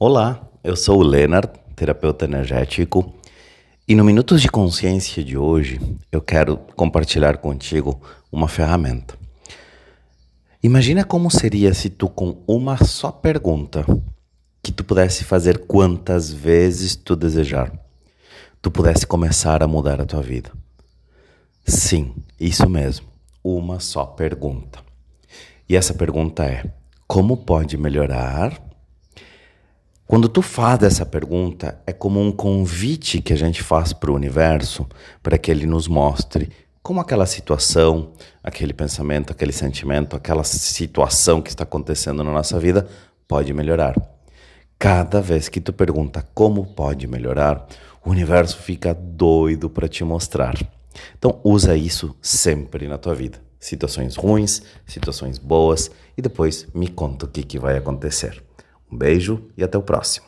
Olá, eu sou o Leonard, terapeuta energético, e no Minutos de Consciência de hoje eu quero compartilhar contigo uma ferramenta. Imagina como seria se tu com uma só pergunta que tu pudesse fazer quantas vezes tu desejar, tu pudesse começar a mudar a tua vida. Sim, isso mesmo, uma só pergunta. E essa pergunta é: como pode melhorar quando tu faz essa pergunta, é como um convite que a gente faz para o universo para que ele nos mostre como aquela situação, aquele pensamento, aquele sentimento, aquela situação que está acontecendo na nossa vida pode melhorar. Cada vez que tu pergunta como pode melhorar, o universo fica doido para te mostrar. Então usa isso sempre na tua vida. Situações ruins, situações boas e depois me conta o que, que vai acontecer. Um beijo e até o próximo.